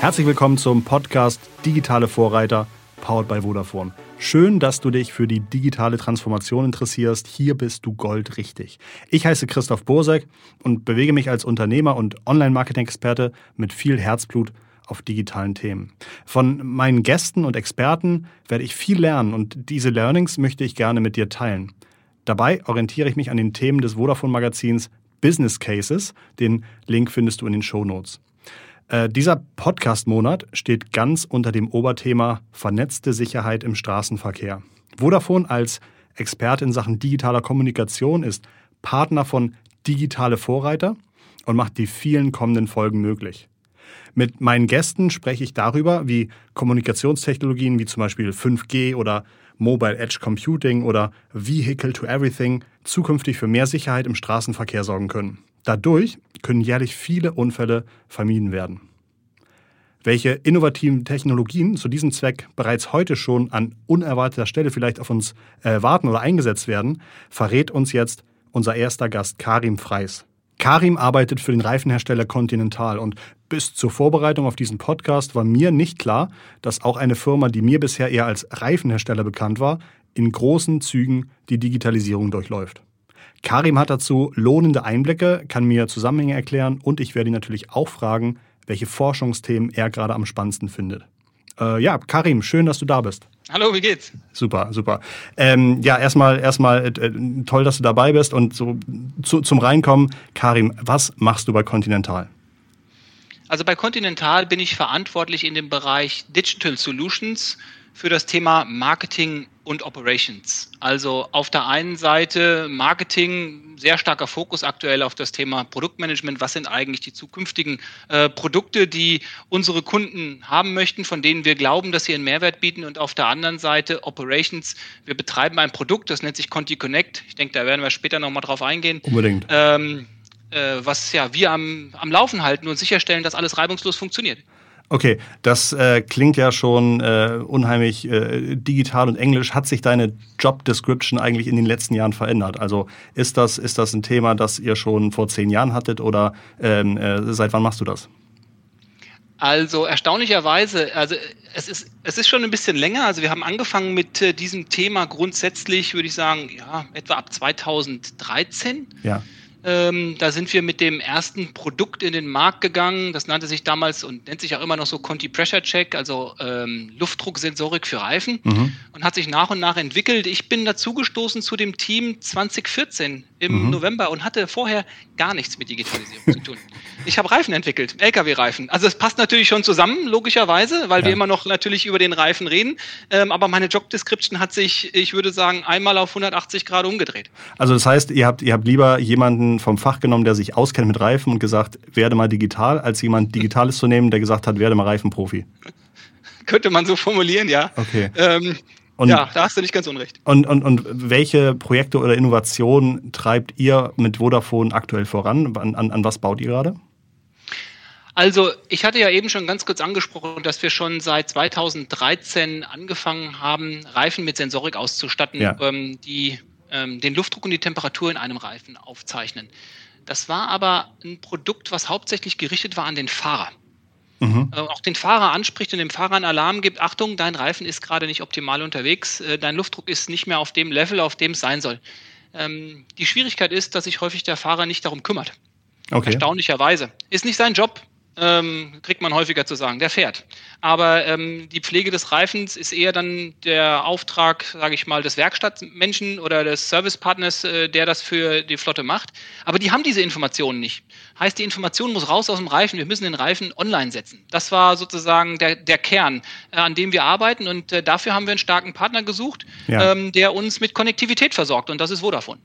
Herzlich willkommen zum Podcast Digitale Vorreiter, powered by Vodafone. Schön, dass du dich für die digitale Transformation interessierst. Hier bist du goldrichtig. Ich heiße Christoph Bosek und bewege mich als Unternehmer und Online-Marketing-Experte mit viel Herzblut auf digitalen Themen. Von meinen Gästen und Experten werde ich viel lernen und diese Learnings möchte ich gerne mit dir teilen. Dabei orientiere ich mich an den Themen des Vodafone-Magazins Business Cases. Den Link findest du in den Show Notes. Äh, dieser Podcast-Monat steht ganz unter dem Oberthema vernetzte Sicherheit im Straßenverkehr. Vodafone als Experte in Sachen digitaler Kommunikation ist Partner von Digitale Vorreiter und macht die vielen kommenden Folgen möglich. Mit meinen Gästen spreche ich darüber, wie Kommunikationstechnologien wie zum Beispiel 5G oder Mobile Edge Computing oder Vehicle to Everything zukünftig für mehr Sicherheit im Straßenverkehr sorgen können. Dadurch können jährlich viele Unfälle vermieden werden. Welche innovativen Technologien zu diesem Zweck bereits heute schon an unerwarteter Stelle vielleicht auf uns äh, warten oder eingesetzt werden, verrät uns jetzt unser erster Gast Karim Freis. Karim arbeitet für den Reifenhersteller Continental und bis zur Vorbereitung auf diesen Podcast war mir nicht klar, dass auch eine Firma, die mir bisher eher als Reifenhersteller bekannt war, in großen Zügen die Digitalisierung durchläuft. Karim hat dazu lohnende Einblicke, kann mir Zusammenhänge erklären und ich werde ihn natürlich auch fragen, welche Forschungsthemen er gerade am spannendsten findet. Äh, ja, Karim, schön, dass du da bist. Hallo, wie geht's? Super, super. Ähm, ja, erstmal, erstmal äh, toll, dass du dabei bist und so zu, zum Reinkommen, Karim, was machst du bei Continental? Also bei Continental bin ich verantwortlich in dem Bereich Digital Solutions für das Thema Marketing und Operations. Also auf der einen Seite Marketing, sehr starker Fokus aktuell auf das Thema Produktmanagement. Was sind eigentlich die zukünftigen äh, Produkte, die unsere Kunden haben möchten, von denen wir glauben, dass sie einen Mehrwert bieten? Und auf der anderen Seite Operations. Wir betreiben ein Produkt, das nennt sich Conti Connect. Ich denke, da werden wir später nochmal drauf eingehen. Unbedingt. Ähm, äh, was ja wir am, am Laufen halten und sicherstellen, dass alles reibungslos funktioniert. Okay, das äh, klingt ja schon äh, unheimlich äh, digital und englisch. Hat sich deine Job Description eigentlich in den letzten Jahren verändert? Also ist das, ist das ein Thema, das ihr schon vor zehn Jahren hattet oder ähm, äh, seit wann machst du das? Also erstaunlicherweise, also es ist, es ist schon ein bisschen länger. Also wir haben angefangen mit äh, diesem Thema grundsätzlich, würde ich sagen, ja, etwa ab 2013. Ja. Ähm, da sind wir mit dem ersten Produkt in den Markt gegangen. Das nannte sich damals und nennt sich auch immer noch so Conti Pressure Check, also ähm, Luftdrucksensorik für Reifen mhm. und hat sich nach und nach entwickelt. Ich bin dazugestoßen zu dem Team 2014 im mhm. November und hatte vorher gar nichts mit Digitalisierung zu tun. Ich habe Reifen entwickelt, LKW-Reifen. Also es passt natürlich schon zusammen, logischerweise, weil ja. wir immer noch natürlich über den Reifen reden. Ähm, aber meine Job Description hat sich, ich würde sagen, einmal auf 180 Grad umgedreht. Also das heißt, ihr habt, ihr habt lieber jemanden vom Fach genommen, der sich auskennt mit Reifen und gesagt, werde mal digital, als jemand Digitales zu nehmen, der gesagt hat, werde mal Reifenprofi. Könnte man so formulieren, ja. Okay. Ähm, und, ja, da hast du nicht ganz unrecht. Und, und, und welche Projekte oder Innovationen treibt ihr mit Vodafone aktuell voran? An, an, an was baut ihr gerade? Also, ich hatte ja eben schon ganz kurz angesprochen, dass wir schon seit 2013 angefangen haben, Reifen mit Sensorik auszustatten, ja. ähm, die ähm, den Luftdruck und die Temperatur in einem Reifen aufzeichnen. Das war aber ein Produkt, was hauptsächlich gerichtet war an den Fahrer. Mhm. Äh, auch den Fahrer anspricht und dem Fahrer einen Alarm gibt, Achtung, dein Reifen ist gerade nicht optimal unterwegs, äh, dein Luftdruck ist nicht mehr auf dem Level, auf dem es sein soll. Ähm, die Schwierigkeit ist, dass sich häufig der Fahrer nicht darum kümmert. Okay. Erstaunlicherweise. Ist nicht sein Job, ähm, kriegt man häufiger zu sagen, der fährt. Aber ähm, die Pflege des Reifens ist eher dann der Auftrag, sage ich mal, des Werkstattmenschen oder des Servicepartners, äh, der das für die Flotte macht. Aber die haben diese Informationen nicht. Heißt, die Information muss raus aus dem Reifen. Wir müssen den Reifen online setzen. Das war sozusagen der, der Kern, äh, an dem wir arbeiten. Und äh, dafür haben wir einen starken Partner gesucht, ja. ähm, der uns mit Konnektivität versorgt. Und das ist Vodafone.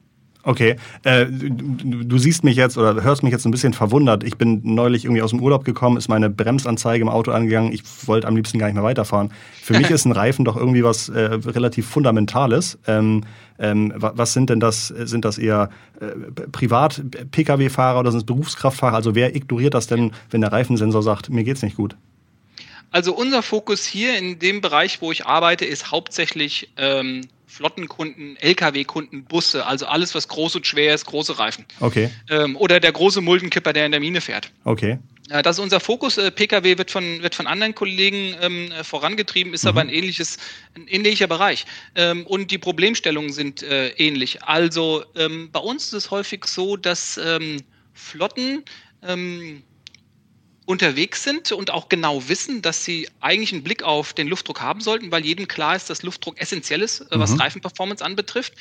Okay, äh, du, du, siehst mich jetzt oder hörst mich jetzt ein bisschen verwundert. Ich bin neulich irgendwie aus dem Urlaub gekommen, ist meine Bremsanzeige im Auto angegangen. Ich wollte am liebsten gar nicht mehr weiterfahren. Für mich ist ein Reifen doch irgendwie was äh, relativ Fundamentales. Ähm, ähm, was sind denn das? Sind das eher äh, Privat-Pkw-Fahrer oder sind es Berufskraftfahrer? Also wer ignoriert das denn, wenn der Reifensensor sagt, mir geht's nicht gut? Also unser Fokus hier in dem Bereich, wo ich arbeite, ist hauptsächlich ähm, Flottenkunden, Lkw-Kunden, Busse, also alles, was groß und schwer ist, große Reifen. Okay. Ähm, oder der große Muldenkipper, der in der Mine fährt. Okay. Ja, das ist unser Fokus. Äh, Pkw wird von, wird von anderen Kollegen ähm, äh, vorangetrieben, ist mhm. aber ein ähnliches, ein ähnlicher Bereich. Ähm, und die Problemstellungen sind äh, ähnlich. Also ähm, bei uns ist es häufig so, dass ähm, Flotten ähm, unterwegs sind und auch genau wissen, dass sie eigentlich einen Blick auf den Luftdruck haben sollten, weil jedem klar ist, dass Luftdruck essentiell ist, äh, was mhm. Reifenperformance anbetrifft.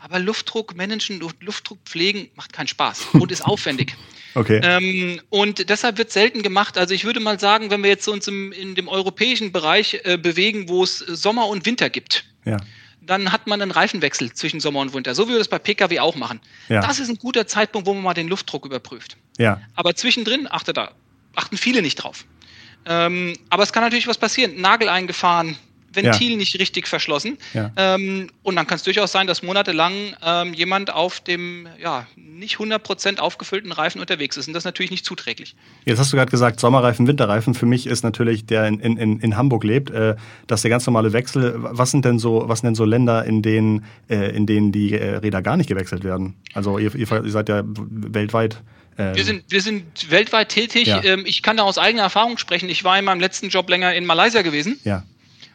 Aber Luftdruck managen, Luftdruck pflegen macht keinen Spaß und ist aufwendig. Okay. Ähm, und deshalb wird selten gemacht. Also ich würde mal sagen, wenn wir jetzt uns im, in dem europäischen Bereich äh, bewegen, wo es Sommer und Winter gibt, ja. dann hat man einen Reifenwechsel zwischen Sommer und Winter, so wie wir das bei Pkw auch machen. Ja. Das ist ein guter Zeitpunkt, wo man mal den Luftdruck überprüft. Ja. Aber zwischendrin achtet da achten viele nicht drauf. Ähm, aber es kann natürlich was passieren. Nagel eingefahren, Ventil ja. nicht richtig verschlossen. Ja. Ähm, und dann kann es durchaus sein, dass monatelang ähm, jemand auf dem ja, nicht 100% aufgefüllten Reifen unterwegs ist. Und das ist natürlich nicht zuträglich. Jetzt hast du gerade gesagt, Sommerreifen, Winterreifen. Für mich ist natürlich, der in, in, in Hamburg lebt, äh, dass der ganz normale Wechsel. Was sind denn so, was sind denn so Länder, in denen, äh, in denen die äh, Räder gar nicht gewechselt werden? Also ihr, ihr seid ja weltweit ähm, wir, sind, wir sind weltweit tätig. Ja. Ähm, ich kann da aus eigener Erfahrung sprechen. Ich war in meinem letzten Job länger in Malaysia gewesen. Ja.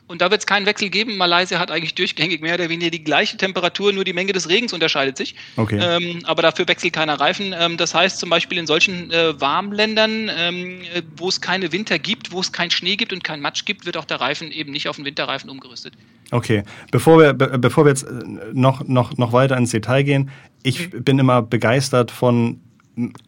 Und da wird es keinen Wechsel geben. Malaysia hat eigentlich durchgängig mehr oder weniger die gleiche Temperatur, nur die Menge des Regens unterscheidet sich. Okay. Ähm, aber dafür wechselt keiner Reifen. Ähm, das heißt zum Beispiel in solchen äh, Warmländern, ähm, wo es keine Winter gibt, wo es keinen Schnee gibt und keinen Matsch gibt, wird auch der Reifen eben nicht auf den Winterreifen umgerüstet. Okay, bevor wir, be bevor wir jetzt äh, noch, noch, noch weiter ins Detail gehen, ich mhm. bin immer begeistert von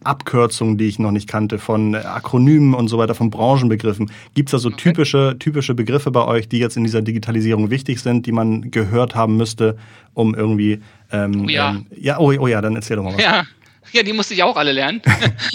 Abkürzungen, die ich noch nicht kannte, von Akronymen und so weiter, von Branchenbegriffen. Gibt es da so okay. typische, typische Begriffe bei euch, die jetzt in dieser Digitalisierung wichtig sind, die man gehört haben müsste, um irgendwie. Ähm, oh ja. Ähm, ja, oh, oh, ja, dann erzähl doch mal was. Ja. Ja, die musste ich auch alle lernen.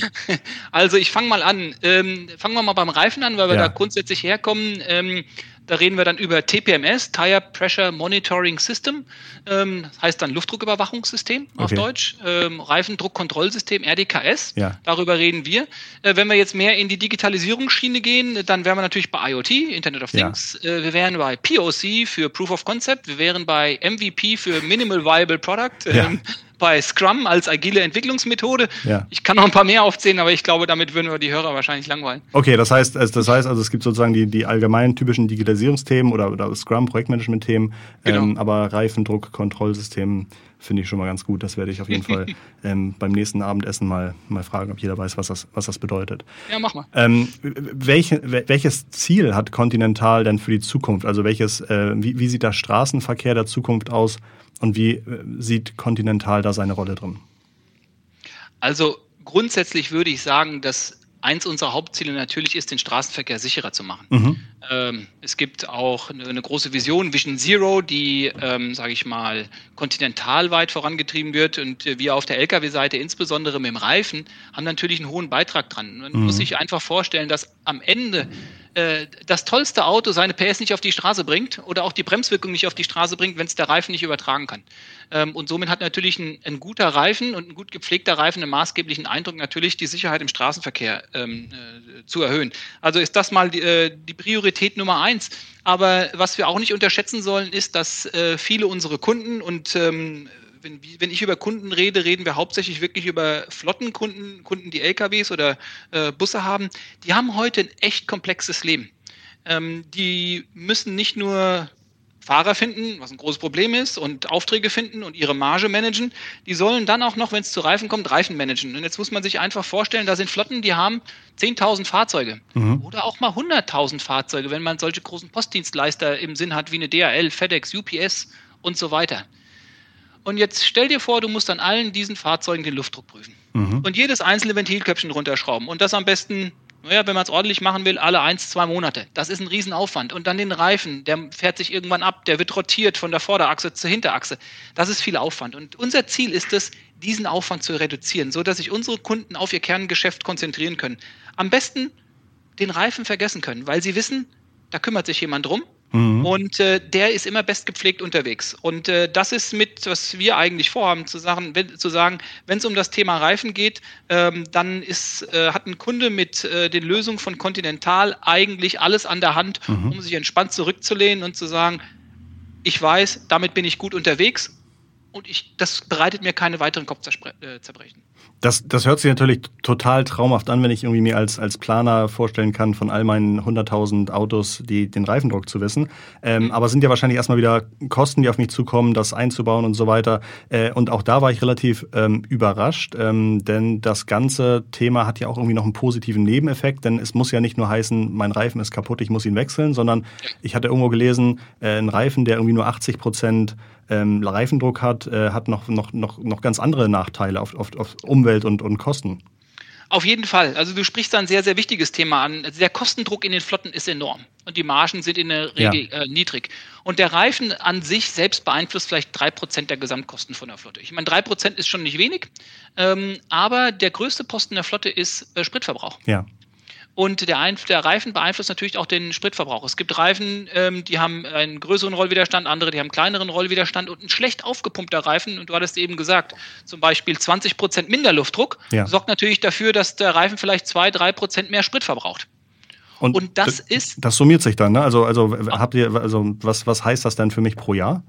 also ich fange mal an. Ähm, fangen wir mal beim Reifen an, weil wir ja. da grundsätzlich herkommen. Ähm, da reden wir dann über TPMS, Tire Pressure Monitoring System, ähm, das heißt dann Luftdrucküberwachungssystem okay. auf Deutsch, ähm, Reifendruckkontrollsystem, RDKS, ja. darüber reden wir. Äh, wenn wir jetzt mehr in die Digitalisierungsschiene gehen, dann wären wir natürlich bei IoT, Internet of Things, ja. äh, wir wären bei POC für Proof of Concept, wir wären bei MVP für Minimal Viable Product, ja. ähm, bei Scrum als agile Entwicklungsmethode. Ja. Ich kann noch ein paar mehr aufzählen, aber ich glaube, damit würden wir die Hörer wahrscheinlich langweilen. Okay, das heißt, das heißt also, es gibt sozusagen die, die allgemeinen typischen Digitalisierungsthemen oder, oder Scrum, Projektmanagement-Themen, genau. ähm, aber Reifendruck, Kontrollsystem finde ich schon mal ganz gut. Das werde ich auf jeden Fall ähm, beim nächsten Abendessen mal, mal fragen, ob jeder weiß, was das, was das bedeutet. Ja, mach mal. Ähm, welche, welches Ziel hat Continental denn für die Zukunft? Also welches, äh, wie, wie sieht der Straßenverkehr der Zukunft aus? Und wie äh, sieht Continental da seine Rolle drin? Also grundsätzlich würde ich sagen, dass eins unserer Hauptziele natürlich ist, den Straßenverkehr sicherer zu machen. Mhm. Ähm, es gibt auch eine, eine, große Vision, Vision Zero, die, ähm, sage ich mal, kontinentalweit vorangetrieben wird. Und äh, wir auf der Lkw-Seite, insbesondere mit dem Reifen, haben natürlich einen hohen Beitrag dran. Man mhm. muss sich einfach vorstellen, dass am Ende äh, das tollste Auto seine PS nicht auf die Straße bringt oder auch die Bremswirkung nicht auf die Straße bringt, wenn es der Reifen nicht übertragen kann. Ähm, und somit hat natürlich ein, ein, guter Reifen und ein gut gepflegter Reifen einen maßgeblichen Eindruck, natürlich die Sicherheit im Straßenverkehr ähm, äh, zu erhöhen. Also ist das mal die, äh, die, Priorität Nummer eins. Aber was wir auch nicht unterschätzen sollen, ist, dass äh, viele unserer Kunden und ähm, wenn, wenn, ich über Kunden rede, reden wir hauptsächlich wirklich über Flottenkunden, Kunden, die LKWs oder äh, Busse haben. Die haben heute ein echt komplexes Leben. Ähm, die müssen nicht nur Fahrer finden, was ein großes Problem ist, und Aufträge finden und ihre Marge managen. Die sollen dann auch noch, wenn es zu Reifen kommt, Reifen managen. Und jetzt muss man sich einfach vorstellen, da sind Flotten, die haben 10.000 Fahrzeuge mhm. oder auch mal 100.000 Fahrzeuge, wenn man solche großen Postdienstleister im Sinn hat wie eine DHL, FedEx, UPS und so weiter. Und jetzt stell dir vor, du musst an allen diesen Fahrzeugen den Luftdruck prüfen. Mhm. Und jedes einzelne Ventilköpfchen runterschrauben. Und das am besten naja, wenn man es ordentlich machen will, alle eins, zwei Monate. Das ist ein Riesenaufwand. Und dann den Reifen, der fährt sich irgendwann ab, der wird rotiert von der Vorderachse zur Hinterachse. Das ist viel Aufwand. Und unser Ziel ist es, diesen Aufwand zu reduzieren, sodass sich unsere Kunden auf ihr Kerngeschäft konzentrieren können. Am besten den Reifen vergessen können, weil sie wissen, da kümmert sich jemand drum Mhm. Und äh, der ist immer bestgepflegt unterwegs. Und äh, das ist mit, was wir eigentlich vorhaben, zu sagen, wenn zu sagen, wenn es um das Thema Reifen geht, ähm, dann ist, äh, hat ein Kunde mit äh, den Lösungen von Continental eigentlich alles an der Hand, mhm. um sich entspannt zurückzulehnen und zu sagen, ich weiß, damit bin ich gut unterwegs und ich, das bereitet mir keine weiteren Kopfzerbrechen. Das, das hört sich natürlich total traumhaft an, wenn ich irgendwie mir als, als Planer vorstellen kann, von all meinen 100.000 Autos die, den Reifendruck zu wissen. Ähm, mhm. Aber sind ja wahrscheinlich erstmal wieder Kosten, die auf mich zukommen, das einzubauen und so weiter. Äh, und auch da war ich relativ ähm, überrascht, ähm, denn das ganze Thema hat ja auch irgendwie noch einen positiven Nebeneffekt, denn es muss ja nicht nur heißen, mein Reifen ist kaputt, ich muss ihn wechseln, sondern ich hatte irgendwo gelesen, äh, ein Reifen, der irgendwie nur 80 Prozent ähm, Reifendruck hat, äh, hat noch, noch, noch, noch ganz andere Nachteile auf, auf, auf Umwelt und, und Kosten. Auf jeden Fall. Also du sprichst da ein sehr, sehr wichtiges Thema an. Also der Kostendruck in den Flotten ist enorm und die Margen sind in der Regel ja. äh, niedrig. Und der Reifen an sich selbst beeinflusst vielleicht drei Prozent der Gesamtkosten von der Flotte. Ich meine, drei Prozent ist schon nicht wenig, ähm, aber der größte Posten der Flotte ist äh, Spritverbrauch. Ja. Und der, Einf der Reifen beeinflusst natürlich auch den Spritverbrauch. Es gibt Reifen, ähm, die haben einen größeren Rollwiderstand, andere, die haben einen kleineren Rollwiderstand und ein schlecht aufgepumpter Reifen, und du hattest eben gesagt, zum Beispiel 20 Prozent minder Luftdruck, ja. sorgt natürlich dafür, dass der Reifen vielleicht 2, 3 Prozent mehr Sprit verbraucht. Und, und das ist. Das summiert sich dann, ne? Also, also habt ihr, also was, was heißt das denn für mich pro Jahr?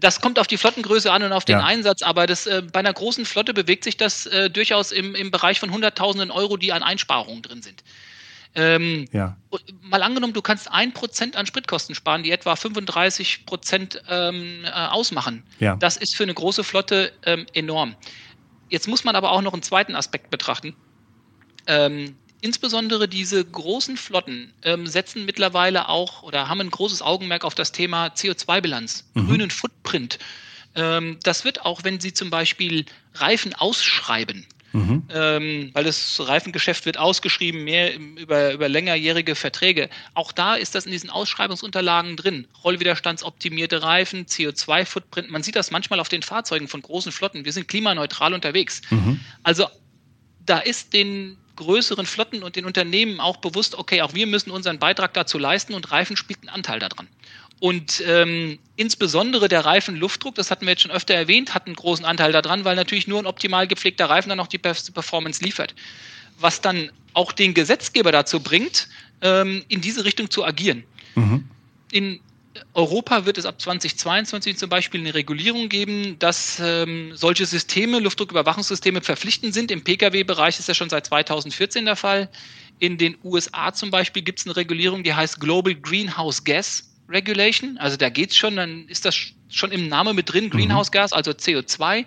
Das kommt auf die Flottengröße an und auf den ja. Einsatz, aber das, äh, bei einer großen Flotte bewegt sich das äh, durchaus im, im Bereich von Hunderttausenden Euro, die an Einsparungen drin sind. Ähm, ja. Mal angenommen, du kannst ein Prozent an Spritkosten sparen, die etwa 35 Prozent ähm, äh, ausmachen. Ja. Das ist für eine große Flotte ähm, enorm. Jetzt muss man aber auch noch einen zweiten Aspekt betrachten. Insbesondere diese großen Flotten ähm, setzen mittlerweile auch oder haben ein großes Augenmerk auf das Thema CO2-Bilanz, mhm. grünen Footprint. Ähm, das wird auch, wenn Sie zum Beispiel Reifen ausschreiben, mhm. ähm, weil das Reifengeschäft wird ausgeschrieben, mehr über, über längerjährige Verträge. Auch da ist das in diesen Ausschreibungsunterlagen drin. Rollwiderstandsoptimierte Reifen, CO2-Footprint. Man sieht das manchmal auf den Fahrzeugen von großen Flotten. Wir sind klimaneutral unterwegs. Mhm. Also da ist den größeren Flotten und den Unternehmen auch bewusst, okay, auch wir müssen unseren Beitrag dazu leisten und Reifen spielt einen Anteil daran. Und ähm, insbesondere der Reifenluftdruck, das hatten wir jetzt schon öfter erwähnt, hat einen großen Anteil daran, weil natürlich nur ein optimal gepflegter Reifen dann auch die beste Performance liefert. Was dann auch den Gesetzgeber dazu bringt, ähm, in diese Richtung zu agieren. Mhm. In Europa wird es ab 2022 zum Beispiel eine Regulierung geben, dass ähm, solche Systeme, Luftdrucküberwachungssysteme verpflichtend sind. Im Pkw-Bereich ist das schon seit 2014 der Fall. In den USA zum Beispiel gibt es eine Regulierung, die heißt Global Greenhouse Gas Regulation. Also da geht es schon, dann ist das schon im Namen mit drin, mhm. Greenhouse Gas, also CO2.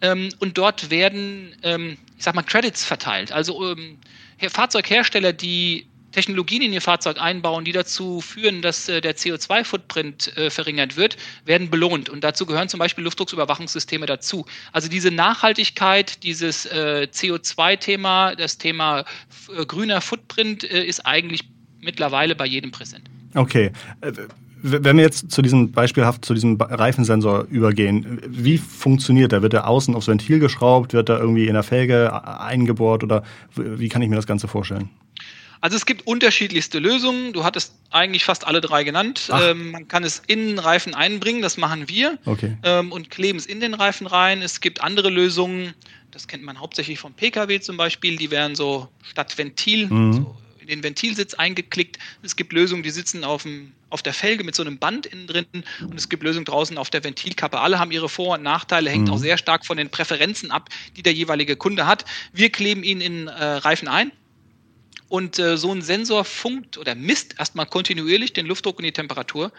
Ähm, und dort werden, ähm, ich sag mal, Credits verteilt. Also ähm, Fahrzeughersteller, die Technologien in ihr Fahrzeug einbauen, die dazu führen, dass äh, der CO2-Footprint äh, verringert wird, werden belohnt. Und dazu gehören zum Beispiel Luftdrucksüberwachungssysteme dazu. Also diese Nachhaltigkeit, dieses äh, CO2-Thema, das Thema äh, grüner Footprint äh, ist eigentlich mittlerweile bei jedem präsent. Okay. Äh, wenn wir jetzt zu diesem beispielhaft zu diesem Reifensensor übergehen, wie funktioniert der? Wird der außen aufs Ventil geschraubt? Wird er irgendwie in der Felge eingebohrt? Oder wie kann ich mir das Ganze vorstellen? Also es gibt unterschiedlichste Lösungen. Du hattest eigentlich fast alle drei genannt. Ähm, man kann es in den Reifen einbringen, das machen wir. Okay. Ähm, und kleben es in den Reifen rein. Es gibt andere Lösungen, das kennt man hauptsächlich vom Pkw zum Beispiel, die werden so statt Ventil, mhm. so in den Ventilsitz eingeklickt. Es gibt Lösungen, die sitzen auf, dem, auf der Felge mit so einem Band innen drin und es gibt Lösungen draußen auf der Ventilkappe. Alle haben ihre Vor- und Nachteile, hängt mhm. auch sehr stark von den Präferenzen ab, die der jeweilige Kunde hat. Wir kleben ihn in äh, Reifen ein und äh, so ein Sensor funkt oder misst erstmal kontinuierlich den Luftdruck und die Temperatur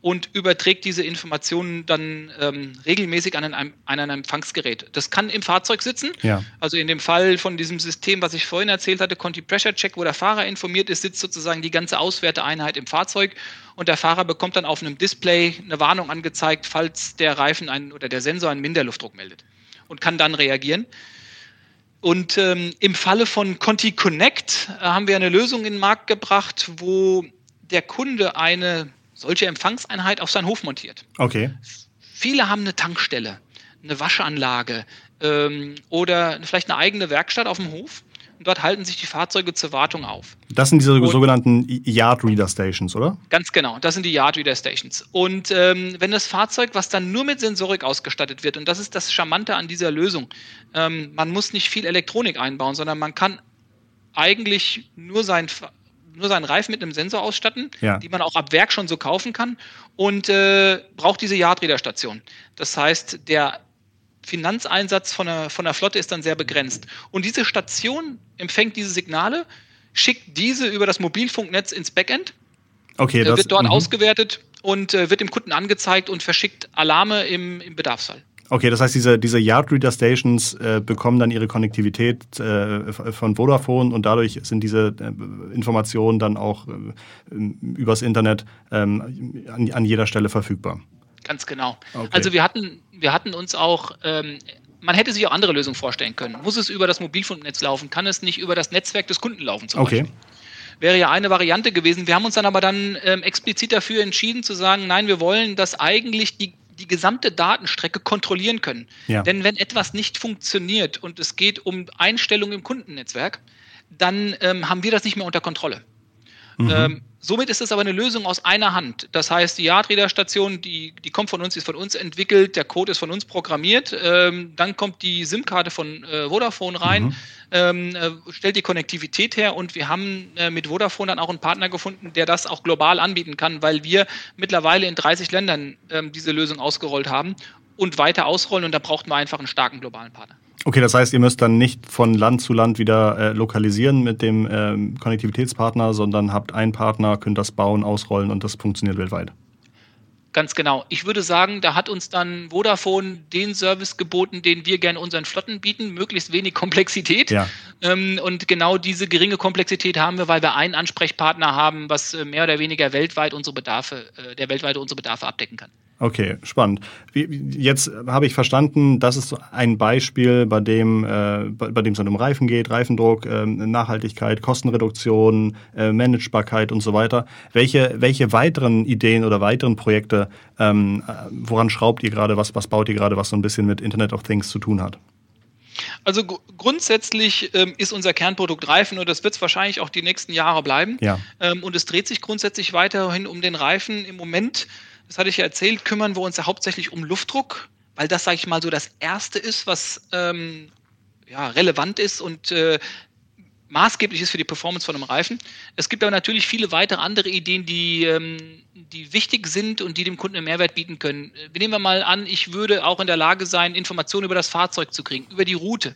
und überträgt diese Informationen dann ähm, regelmäßig an ein, an ein Empfangsgerät. Das kann im Fahrzeug sitzen. Ja. Also in dem Fall von diesem System, was ich vorhin erzählt hatte, Conti Pressure Check, wo der Fahrer informiert ist, sitzt sozusagen die ganze Auswerteeinheit im Fahrzeug und der Fahrer bekommt dann auf einem Display eine Warnung angezeigt, falls der Reifen einen, oder der Sensor einen Minderluftdruck meldet und kann dann reagieren. Und ähm, im Falle von Conti Connect äh, haben wir eine Lösung in den Markt gebracht, wo der Kunde eine solche Empfangseinheit auf seinen Hof montiert. Okay. Viele haben eine Tankstelle, eine Waschanlage ähm, oder vielleicht eine eigene Werkstatt auf dem Hof und dort halten sich die Fahrzeuge zur Wartung auf. Das sind diese und sogenannten Yard Reader Stations, oder? Ganz genau, das sind die Yard Reader Stations. Und ähm, wenn das Fahrzeug, was dann nur mit Sensorik ausgestattet wird, und das ist das Charmante an dieser Lösung, ähm, man muss nicht viel Elektronik einbauen, sondern man kann eigentlich nur sein nur seinen Reifen mit einem Sensor ausstatten, ja. die man auch ab Werk schon so kaufen kann und äh, braucht diese Yardreader-Station. Das heißt, der Finanzeinsatz von der, von der Flotte ist dann sehr begrenzt. Und diese Station empfängt diese Signale, schickt diese über das Mobilfunknetz ins Backend, okay, das, wird dort -hmm. ausgewertet und äh, wird dem Kunden angezeigt und verschickt Alarme im, im Bedarfsfall. Okay, das heißt, diese, diese Yard Reader Stations äh, bekommen dann ihre Konnektivität äh, von Vodafone und dadurch sind diese äh, Informationen dann auch äh, übers Internet ähm, an, an jeder Stelle verfügbar. Ganz genau. Okay. Also wir hatten, wir hatten uns auch, ähm, man hätte sich auch andere Lösungen vorstellen können. Muss es über das Mobilfunknetz laufen? Kann es nicht über das Netzwerk des Kunden laufen zum okay. Beispiel? Wäre ja eine Variante gewesen. Wir haben uns dann aber dann ähm, explizit dafür entschieden zu sagen, nein, wir wollen, dass eigentlich die die gesamte Datenstrecke kontrollieren können. Ja. Denn wenn etwas nicht funktioniert und es geht um Einstellungen im Kundennetzwerk, dann ähm, haben wir das nicht mehr unter Kontrolle. Mhm. Ähm, somit ist es aber eine Lösung aus einer Hand. Das heißt, die Yardreader-Station, die, die kommt von uns, ist von uns entwickelt, der Code ist von uns programmiert. Ähm, dann kommt die SIM-Karte von äh, Vodafone rein, mhm. ähm, äh, stellt die Konnektivität her und wir haben äh, mit Vodafone dann auch einen Partner gefunden, der das auch global anbieten kann, weil wir mittlerweile in 30 Ländern ähm, diese Lösung ausgerollt haben und weiter ausrollen und da brauchten wir einfach einen starken globalen Partner. Okay, das heißt, ihr müsst dann nicht von Land zu Land wieder äh, lokalisieren mit dem ähm, Konnektivitätspartner, sondern habt einen Partner, könnt das bauen, ausrollen und das funktioniert weltweit. Ganz genau. Ich würde sagen, da hat uns dann Vodafone den Service geboten, den wir gerne unseren Flotten bieten, möglichst wenig Komplexität. Ja. Ähm, und genau diese geringe Komplexität haben wir, weil wir einen Ansprechpartner haben, was äh, mehr oder weniger weltweit unsere Bedarfe, äh, der weltweit unsere Bedarfe abdecken kann. Okay, spannend. Jetzt habe ich verstanden, das ist ein Beispiel, bei dem, äh, bei, dem es um Reifen geht, Reifendruck, äh, Nachhaltigkeit, Kostenreduktion, äh, Managebarkeit und so weiter. Welche, welche weiteren Ideen oder weiteren Projekte, ähm, äh, woran schraubt ihr gerade, was, was baut ihr gerade, was so ein bisschen mit Internet of Things zu tun hat? Also grundsätzlich ähm, ist unser Kernprodukt Reifen und das wird es wahrscheinlich auch die nächsten Jahre bleiben. Ja. Ähm, und es dreht sich grundsätzlich weiterhin um den Reifen. Im Moment das hatte ich ja erzählt, kümmern wir uns ja hauptsächlich um Luftdruck, weil das, sage ich mal, so das Erste ist, was ähm, ja, relevant ist und äh, maßgeblich ist für die Performance von einem Reifen. Es gibt aber natürlich viele weitere andere Ideen, die, ähm, die wichtig sind und die dem Kunden einen Mehrwert bieten können. Nehmen wir mal an, ich würde auch in der Lage sein, Informationen über das Fahrzeug zu kriegen, über die Route.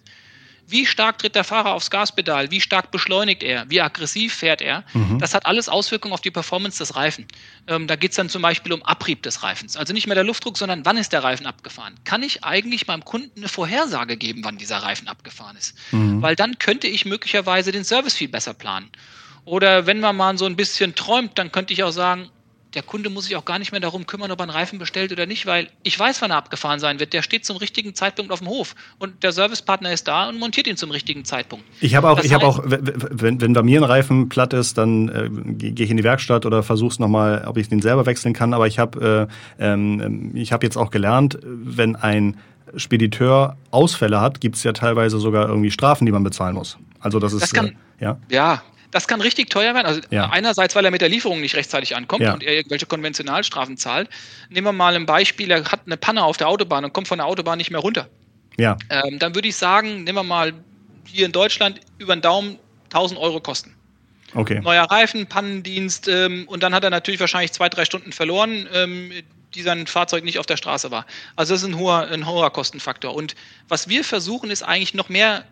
Wie stark tritt der Fahrer aufs Gaspedal? Wie stark beschleunigt er? Wie aggressiv fährt er? Mhm. Das hat alles Auswirkungen auf die Performance des Reifen. Ähm, da geht es dann zum Beispiel um Abrieb des Reifens. Also nicht mehr der Luftdruck, sondern wann ist der Reifen abgefahren? Kann ich eigentlich meinem Kunden eine Vorhersage geben, wann dieser Reifen abgefahren ist? Mhm. Weil dann könnte ich möglicherweise den Service viel besser planen. Oder wenn man mal so ein bisschen träumt, dann könnte ich auch sagen, der Kunde muss sich auch gar nicht mehr darum kümmern, ob er einen Reifen bestellt oder nicht, weil ich weiß, wann er abgefahren sein wird. Der steht zum richtigen Zeitpunkt auf dem Hof und der Servicepartner ist da und montiert ihn zum richtigen Zeitpunkt. Ich habe auch, ich habe auch, wenn, wenn bei mir ein Reifen platt ist, dann äh, gehe ich in die Werkstatt oder versuche es nochmal, ob ich den selber wechseln kann. Aber ich habe, äh, ähm, ich habe jetzt auch gelernt, wenn ein Spediteur Ausfälle hat, gibt es ja teilweise sogar irgendwie Strafen, die man bezahlen muss. Also das ist das kann, äh, ja. ja, das kann richtig teuer werden. Also ja. einerseits, weil er mit der Lieferung nicht rechtzeitig ankommt ja. und er irgendwelche Konventionalstrafen zahlt. Nehmen wir mal ein Beispiel, er hat eine Panne auf der Autobahn und kommt von der Autobahn nicht mehr runter. Ja. Ähm, dann würde ich sagen, nehmen wir mal hier in Deutschland über den Daumen 1000 Euro kosten. Okay. Neuer Reifen, Pannendienst ähm, und dann hat er natürlich wahrscheinlich zwei, drei Stunden verloren, ähm, die sein Fahrzeug nicht auf der Straße war. Also das ist ein hoher, ein hoher Kostenfaktor. Und was wir versuchen, ist eigentlich noch mehr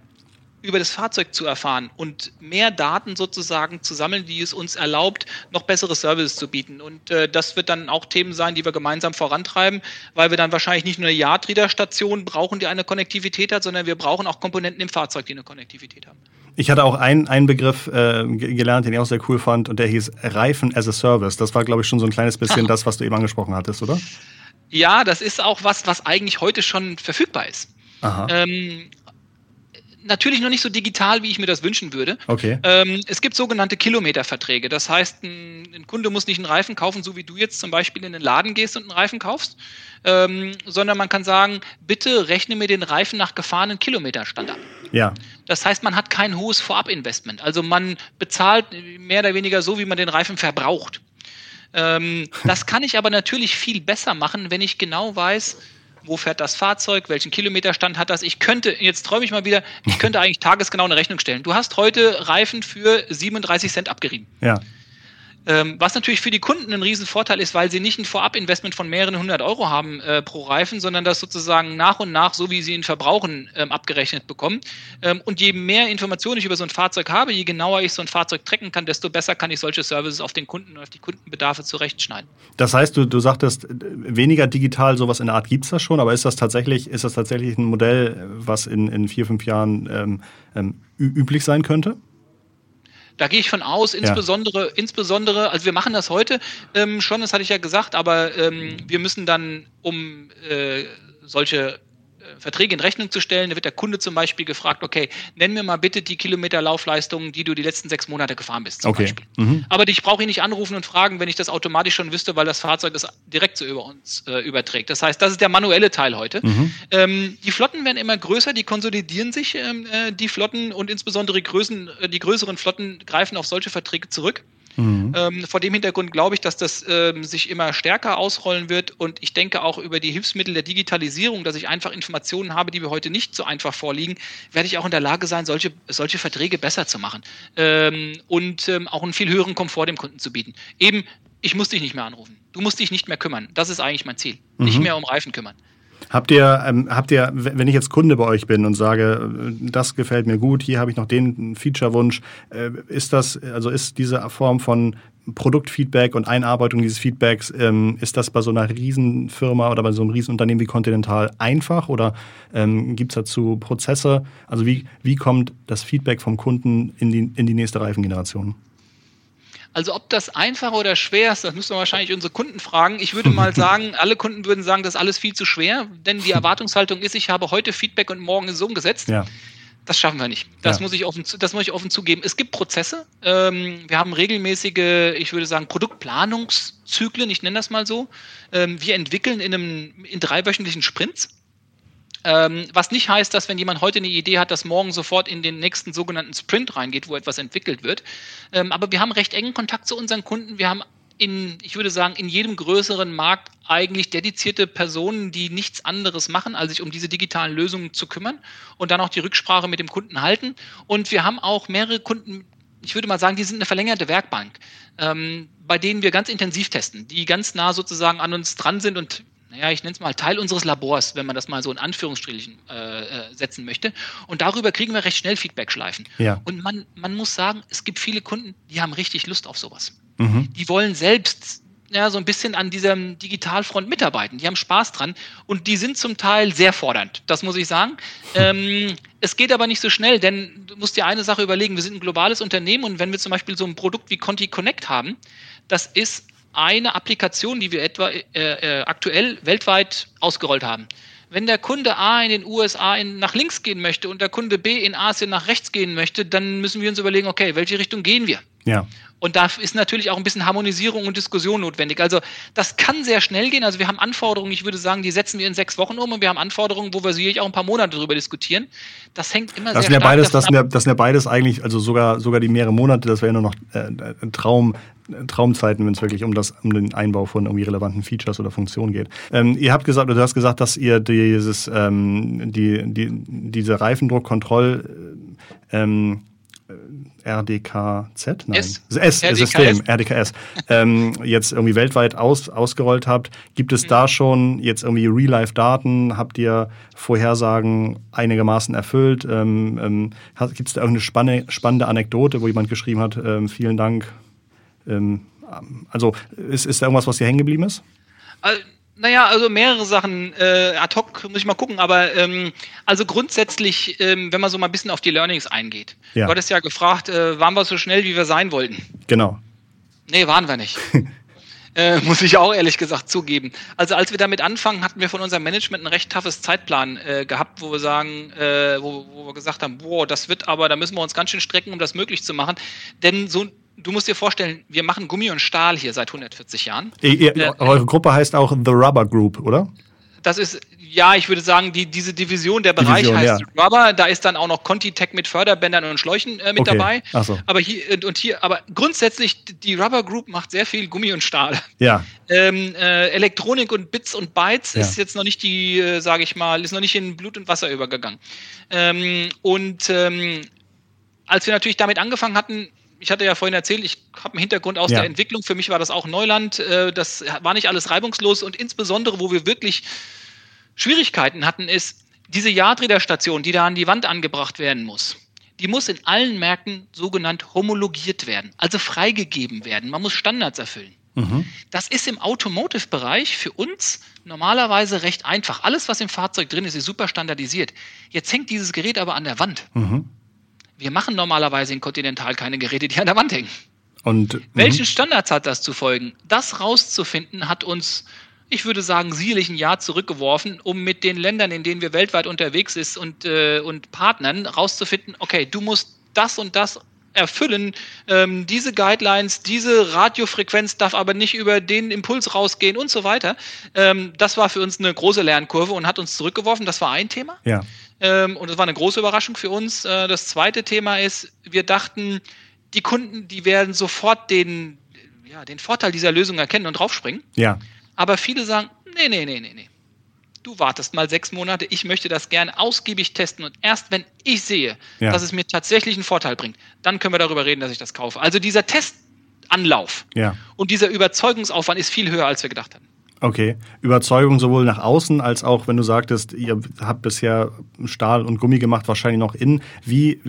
über das Fahrzeug zu erfahren und mehr Daten sozusagen zu sammeln, die es uns erlaubt, noch bessere Services zu bieten. Und äh, das wird dann auch Themen sein, die wir gemeinsam vorantreiben, weil wir dann wahrscheinlich nicht nur eine Yard-Reader-Station brauchen, die eine Konnektivität hat, sondern wir brauchen auch Komponenten im Fahrzeug, die eine Konnektivität haben. Ich hatte auch einen, einen Begriff äh, gelernt, den ich auch sehr cool fand, und der hieß Reifen as a Service. Das war, glaube ich, schon so ein kleines bisschen Ach. das, was du eben angesprochen hattest, oder? Ja, das ist auch was, was eigentlich heute schon verfügbar ist. Ähm, natürlich noch nicht so digital, wie ich mir das wünschen würde. Okay. Ähm, es gibt sogenannte Kilometerverträge. Das heißt, ein, ein, Kunde muss nicht einen Reifen kaufen, so wie du jetzt zum Beispiel in den Laden gehst und einen Reifen kaufst, ähm, sondern man kann sagen, bitte rechne mir den Reifen nach gefahrenen Kilometerstand ab. Ja. Das heißt, man hat kein hohes Vorabinvestment. Also man bezahlt mehr oder weniger so, wie man den Reifen verbraucht. Ähm, das kann ich aber natürlich viel besser machen, wenn ich genau weiß, wo fährt das Fahrzeug, welchen Kilometerstand hat das. Ich könnte, jetzt träume ich mal wieder, ich könnte eigentlich tagesgenau eine Rechnung stellen. Du hast heute Reifen für 37 Cent abgerieben. Ja. Ähm, was natürlich für die Kunden ein Riesenvorteil ist, weil sie nicht ein Vorabinvestment von mehreren hundert Euro haben äh, pro Reifen, sondern das sozusagen nach und nach, so wie sie ihn verbrauchen, ähm, abgerechnet bekommen. Ähm, und je mehr Informationen ich über so ein Fahrzeug habe, je genauer ich so ein Fahrzeug trecken kann, desto besser kann ich solche Services auf den Kunden und auf die Kundenbedarfe zurechtschneiden. Das heißt, du, du sagtest, weniger digital, sowas in der Art gibt es da schon, aber ist das tatsächlich, ist das tatsächlich ein Modell, was in, in vier, fünf Jahren ähm, ähm üblich sein könnte? Da gehe ich von aus, insbesondere, ja. insbesondere, also wir machen das heute ähm, schon, das hatte ich ja gesagt, aber ähm, wir müssen dann, um äh, solche Verträge in Rechnung zu stellen. Da wird der Kunde zum Beispiel gefragt, okay, nenn mir mal bitte die Kilometerlaufleistungen, die du die letzten sechs Monate gefahren bist, zum okay. Beispiel. Mhm. Aber ich brauche ihn nicht anrufen und fragen, wenn ich das automatisch schon wüsste, weil das Fahrzeug es direkt so über uns äh, überträgt. Das heißt, das ist der manuelle Teil heute. Mhm. Ähm, die Flotten werden immer größer, die konsolidieren sich, ähm, äh, die Flotten und insbesondere die, Größen, äh, die größeren Flotten greifen auf solche Verträge zurück. Mhm. Ähm, vor dem Hintergrund glaube ich, dass das ähm, sich immer stärker ausrollen wird und ich denke auch über die Hilfsmittel der Digitalisierung, dass ich einfach Informationen habe, die mir heute nicht so einfach vorliegen, werde ich auch in der Lage sein, solche, solche Verträge besser zu machen ähm, und ähm, auch einen viel höheren Komfort dem Kunden zu bieten. Eben, ich muss dich nicht mehr anrufen. Du musst dich nicht mehr kümmern. Das ist eigentlich mein Ziel. Mhm. Nicht mehr um Reifen kümmern. Habt ihr, ähm, habt ihr, wenn ich jetzt Kunde bei euch bin und sage, das gefällt mir gut, hier habe ich noch den Feature-Wunsch, äh, ist das, also ist diese Form von Produktfeedback und Einarbeitung dieses Feedbacks, ähm, ist das bei so einer Riesenfirma oder bei so einem Riesenunternehmen wie Continental einfach oder ähm, gibt es dazu Prozesse? Also wie, wie kommt das Feedback vom Kunden in die, in die nächste Reifengeneration? Also ob das einfach oder schwer ist, das müssen wir wahrscheinlich unsere Kunden fragen. Ich würde mal sagen, alle Kunden würden sagen, das ist alles viel zu schwer, denn die Erwartungshaltung ist, ich habe heute Feedback und morgen ist es umgesetzt. Ja. Das schaffen wir nicht. Das, ja. muss ich offen, das muss ich offen zugeben. Es gibt Prozesse. Ähm, wir haben regelmäßige, ich würde sagen, Produktplanungszyklen, ich nenne das mal so. Ähm, wir entwickeln in, einem, in dreiwöchentlichen Sprints. Ähm, was nicht heißt, dass wenn jemand heute eine Idee hat, dass morgen sofort in den nächsten sogenannten Sprint reingeht, wo etwas entwickelt wird. Ähm, aber wir haben recht engen Kontakt zu unseren Kunden. Wir haben in, ich würde sagen, in jedem größeren Markt eigentlich dedizierte Personen, die nichts anderes machen, als sich um diese digitalen Lösungen zu kümmern und dann auch die Rücksprache mit dem Kunden halten. Und wir haben auch mehrere Kunden, ich würde mal sagen, die sind eine verlängerte Werkbank, ähm, bei denen wir ganz intensiv testen, die ganz nah sozusagen an uns dran sind und naja, ich nenne es mal Teil unseres Labors, wenn man das mal so in Anführungsstrichen äh, äh, setzen möchte. Und darüber kriegen wir recht schnell Feedback-Schleifen. Ja. Und man, man muss sagen, es gibt viele Kunden, die haben richtig Lust auf sowas. Mhm. Die wollen selbst ja, so ein bisschen an diesem Digitalfront mitarbeiten. Die haben Spaß dran und die sind zum Teil sehr fordernd, das muss ich sagen. Ähm, es geht aber nicht so schnell, denn du musst dir eine Sache überlegen, wir sind ein globales Unternehmen und wenn wir zum Beispiel so ein Produkt wie Conti Connect haben, das ist eine Applikation, die wir etwa äh, äh, aktuell weltweit ausgerollt haben. Wenn der Kunde A in den USA in, nach links gehen möchte und der Kunde B in Asien nach rechts gehen möchte, dann müssen wir uns überlegen, okay, welche Richtung gehen wir? Ja. Und da ist natürlich auch ein bisschen Harmonisierung und Diskussion notwendig. Also das kann sehr schnell gehen. Also wir haben Anforderungen, ich würde sagen, die setzen wir in sechs Wochen um und wir haben Anforderungen, wo wir sicherlich auch ein paar Monate darüber diskutieren. Das hängt immer das sehr ja beides, das sind ja, das sind ja beides eigentlich, also sogar, sogar die mehrere Monate, das wäre ja nur noch äh, Traum, Traumzeiten, wenn es wirklich um, das, um den Einbau von irgendwie relevanten Features oder Funktionen geht. Ähm, ihr habt gesagt, oder du hast gesagt, dass ihr dieses, ähm, die, die, diese Reifendruckkontroll ähm, RDKZ? Nein. S, S RDKS. System, RDKS, ähm, jetzt irgendwie weltweit aus, ausgerollt habt. Gibt es mhm. da schon jetzt irgendwie Real-Life-Daten? Habt ihr Vorhersagen einigermaßen erfüllt? Ähm, ähm, Gibt es da irgendeine spanne, spannende Anekdote, wo jemand geschrieben hat, ähm, vielen Dank? Ähm, also ist, ist da irgendwas, was hier hängen geblieben ist? Also, naja, also mehrere Sachen äh, ad hoc muss ich mal gucken, aber ähm, also grundsätzlich, ähm, wenn man so mal ein bisschen auf die Learnings eingeht. Ja. Du hattest ja gefragt, äh, waren wir so schnell, wie wir sein wollten? Genau. Nee, waren wir nicht. äh, muss ich auch ehrlich gesagt zugeben. Also als wir damit anfangen, hatten wir von unserem Management ein recht toughes Zeitplan äh, gehabt, wo wir sagen, äh, wo, wo wir gesagt haben, boah, das wird aber, da müssen wir uns ganz schön strecken, um das möglich zu machen. Denn so du musst dir vorstellen, wir machen Gummi und Stahl hier seit 140 Jahren. Ihr, äh, eure Gruppe heißt auch The Rubber Group, oder? Das ist, ja, ich würde sagen, die, diese Division, der Bereich Division, heißt ja. Rubber. Da ist dann auch noch Contitech mit Förderbändern und Schläuchen äh, mit okay. dabei. Ach so. Aber hier und hier, aber grundsätzlich, die Rubber Group macht sehr viel Gummi und Stahl. Ja. Ähm, äh, Elektronik und Bits und Bytes ja. ist jetzt noch nicht die, äh, sage ich mal, ist noch nicht in Blut und Wasser übergegangen. Ähm, und ähm, als wir natürlich damit angefangen hatten, ich hatte ja vorhin erzählt, ich habe einen Hintergrund aus ja. der Entwicklung. Für mich war das auch Neuland. Äh, das war nicht alles reibungslos und insbesondere, wo wir wirklich Schwierigkeiten hatten, ist diese Yardreader-Station, die da an die Wand angebracht werden muss. Die muss in allen Märkten sogenannt homologiert werden, also freigegeben werden. Man muss Standards erfüllen. Mhm. Das ist im Automotive-Bereich für uns normalerweise recht einfach. Alles, was im Fahrzeug drin ist, ist super standardisiert. Jetzt hängt dieses Gerät aber an der Wand. Mhm. Wir machen normalerweise in Continental keine Geräte, die an der Wand hängen. Und, Welchen mhm. Standards hat das zu folgen? Das rauszufinden hat uns, ich würde sagen, sicherlich ein Jahr zurückgeworfen, um mit den Ländern, in denen wir weltweit unterwegs sind und, äh, und Partnern rauszufinden, okay, du musst das und das erfüllen. Ähm, diese Guidelines, diese Radiofrequenz darf aber nicht über den Impuls rausgehen und so weiter. Ähm, das war für uns eine große Lernkurve und hat uns zurückgeworfen. Das war ein Thema. Ja. Ähm, und das war eine große Überraschung für uns. Äh, das zweite Thema ist, wir dachten, die Kunden, die werden sofort den, ja, den Vorteil dieser Lösung erkennen und draufspringen. Ja. Aber viele sagen, nee, nee, nee, nee, nee. Du wartest mal sechs Monate, ich möchte das gerne ausgiebig testen und erst wenn ich sehe, ja. dass es mir tatsächlich einen Vorteil bringt, dann können wir darüber reden, dass ich das kaufe. Also dieser Testanlauf ja. und dieser Überzeugungsaufwand ist viel höher, als wir gedacht hatten. Okay. Überzeugung sowohl nach außen als auch, wenn du sagtest, ihr habt bisher Stahl und Gummi gemacht, wahrscheinlich noch innen. Wie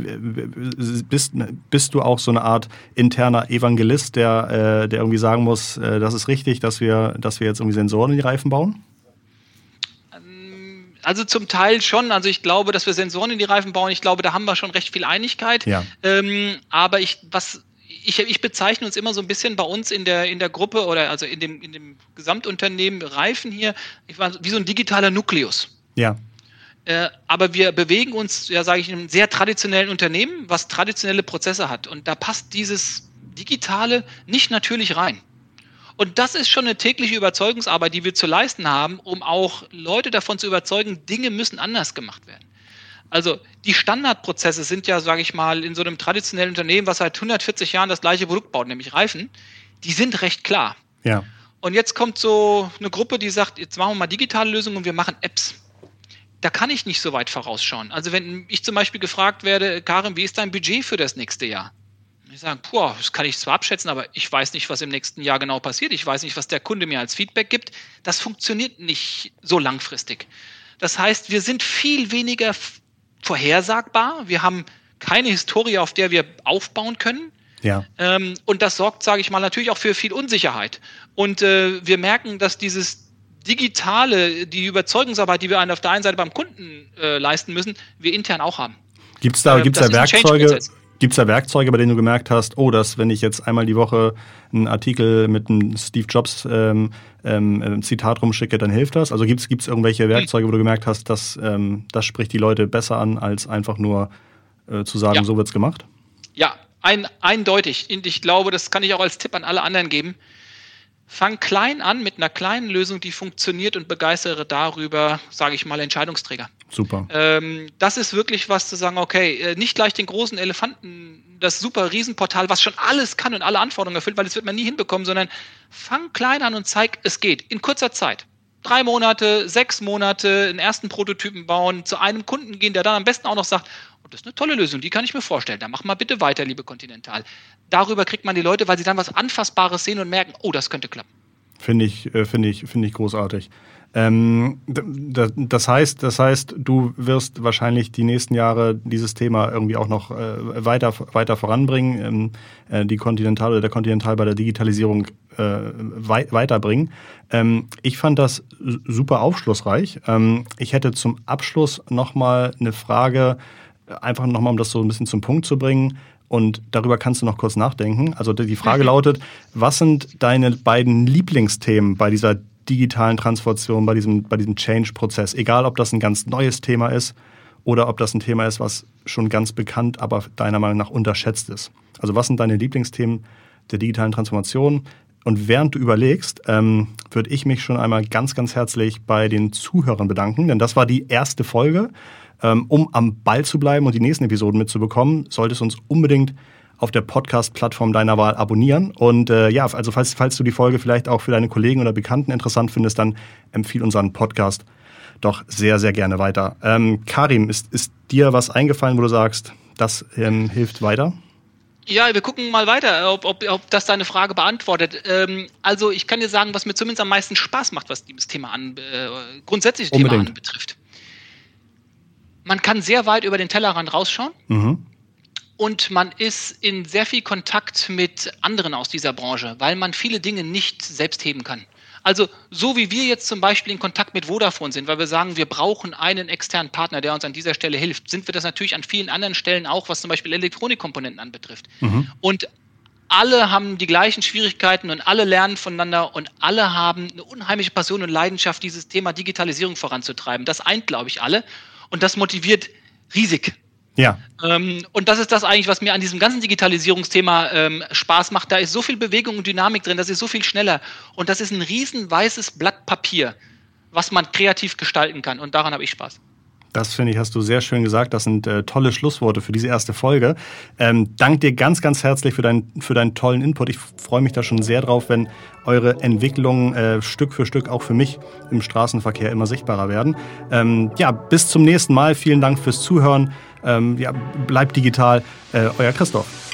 bist, bist du auch so eine Art interner Evangelist, der, äh, der irgendwie sagen muss, äh, das ist richtig, dass wir, dass wir jetzt irgendwie Sensoren in die Reifen bauen? Ähm, also zum Teil schon. Also ich glaube, dass wir Sensoren in die Reifen bauen. Ich glaube, da haben wir schon recht viel Einigkeit. Ja. Ähm, aber ich, was ich, ich, bezeichne uns immer so ein bisschen bei uns in der, in der Gruppe oder also in dem, in dem Gesamtunternehmen Reifen hier, ich war wie so ein digitaler Nukleus. Ja. Äh, aber wir bewegen uns, ja, sage ich, in einem sehr traditionellen Unternehmen, was traditionelle Prozesse hat. Und da passt dieses Digitale nicht natürlich rein. Und das ist schon eine tägliche Überzeugungsarbeit, die wir zu leisten haben, um auch Leute davon zu überzeugen, Dinge müssen anders gemacht werden. Also die Standardprozesse sind ja, sage ich mal, in so einem traditionellen Unternehmen, was seit 140 Jahren das gleiche Produkt baut, nämlich Reifen, die sind recht klar. Ja. Und jetzt kommt so eine Gruppe, die sagt, jetzt machen wir mal digitale Lösungen und wir machen Apps. Da kann ich nicht so weit vorausschauen. Also wenn ich zum Beispiel gefragt werde, Karin, wie ist dein Budget für das nächste Jahr? Ich sage, puh, das kann ich zwar abschätzen, aber ich weiß nicht, was im nächsten Jahr genau passiert. Ich weiß nicht, was der Kunde mir als Feedback gibt. Das funktioniert nicht so langfristig. Das heißt, wir sind viel weniger vorhersagbar. Wir haben keine Historie, auf der wir aufbauen können. Ja. Ähm, und das sorgt, sage ich mal, natürlich auch für viel Unsicherheit. Und äh, wir merken, dass dieses digitale, die Überzeugungsarbeit, die wir auf der einen Seite beim Kunden äh, leisten müssen, wir intern auch haben. Gibt es da, äh, gibt's da Werkzeuge? Gibt es da Werkzeuge, bei denen du gemerkt hast, oh, dass wenn ich jetzt einmal die Woche einen Artikel mit einem Steve Jobs ähm, ähm, Zitat rumschicke, dann hilft das? Also gibt es irgendwelche hm. Werkzeuge, wo du gemerkt hast, dass ähm, das spricht die Leute besser an, als einfach nur äh, zu sagen, ja. so es gemacht? Ja, ein, eindeutig. Und ich glaube, das kann ich auch als Tipp an alle anderen geben. Fang klein an mit einer kleinen Lösung, die funktioniert und begeistere darüber, sage ich mal, Entscheidungsträger. Super. Ähm, das ist wirklich was zu sagen, okay, äh, nicht gleich den großen Elefanten, das super Riesenportal, was schon alles kann und alle Anforderungen erfüllt, weil das wird man nie hinbekommen, sondern fang klein an und zeig, es geht. In kurzer Zeit. Drei Monate, sechs Monate, einen ersten Prototypen bauen, zu einem Kunden gehen, der dann am besten auch noch sagt, oh, das ist eine tolle Lösung, die kann ich mir vorstellen. Dann mach mal bitte weiter, liebe Continental. Darüber kriegt man die Leute, weil sie dann was Anfassbares sehen und merken, oh, das könnte klappen. Finde ich, äh, finde ich, finde ich großartig. Ähm, das heißt, das heißt, du wirst wahrscheinlich die nächsten Jahre dieses Thema irgendwie auch noch äh, weiter, weiter voranbringen, ähm, äh, die Continental oder der Continental bei der Digitalisierung äh, wei weiterbringen. Ähm, ich fand das super aufschlussreich. Ähm, ich hätte zum Abschluss nochmal eine Frage, einfach nochmal, um das so ein bisschen zum Punkt zu bringen. Und darüber kannst du noch kurz nachdenken. Also die Frage mhm. lautet, was sind deine beiden Lieblingsthemen bei dieser digitalen Transformation, bei diesem, bei diesem Change-Prozess? Egal, ob das ein ganz neues Thema ist oder ob das ein Thema ist, was schon ganz bekannt, aber deiner Meinung nach unterschätzt ist. Also was sind deine Lieblingsthemen der digitalen Transformation? Und während du überlegst, ähm, würde ich mich schon einmal ganz, ganz herzlich bei den Zuhörern bedanken, denn das war die erste Folge. Ähm, um am Ball zu bleiben und die nächsten Episoden mitzubekommen, solltest du uns unbedingt auf der Podcast-Plattform deiner Wahl abonnieren. Und äh, ja, also falls, falls du die Folge vielleicht auch für deine Kollegen oder Bekannten interessant findest, dann empfiehl unseren Podcast doch sehr, sehr gerne weiter. Ähm, Karim, ist, ist dir was eingefallen, wo du sagst, das ähm, hilft weiter? Ja, wir gucken mal weiter, ob, ob, ob das deine Frage beantwortet. Ähm, also ich kann dir sagen, was mir zumindest am meisten Spaß macht, was dieses Thema an, äh, grundsätzliche Thema anbetrifft. Man kann sehr weit über den Tellerrand rausschauen. Mhm. Und man ist in sehr viel Kontakt mit anderen aus dieser Branche, weil man viele Dinge nicht selbst heben kann. Also so wie wir jetzt zum Beispiel in Kontakt mit Vodafone sind, weil wir sagen, wir brauchen einen externen Partner, der uns an dieser Stelle hilft, sind wir das natürlich an vielen anderen Stellen auch, was zum Beispiel Elektronikkomponenten anbetrifft. Mhm. Und alle haben die gleichen Schwierigkeiten und alle lernen voneinander und alle haben eine unheimliche Passion und Leidenschaft, dieses Thema Digitalisierung voranzutreiben. Das eint, glaube ich, alle und das motiviert riesig. Ja. Ähm, und das ist das eigentlich, was mir an diesem ganzen Digitalisierungsthema ähm, Spaß macht. Da ist so viel Bewegung und Dynamik drin, das ist so viel schneller. Und das ist ein riesen weißes Blatt Papier, was man kreativ gestalten kann. Und daran habe ich Spaß. Das finde ich, hast du sehr schön gesagt. Das sind äh, tolle Schlussworte für diese erste Folge. Ähm, dank dir ganz, ganz herzlich für, dein, für deinen tollen Input. Ich freue mich da schon sehr drauf, wenn eure Entwicklungen äh, Stück für Stück auch für mich im Straßenverkehr immer sichtbarer werden. Ähm, ja, bis zum nächsten Mal. Vielen Dank fürs Zuhören. Ähm, ja, bleibt digital. Äh, euer Christoph.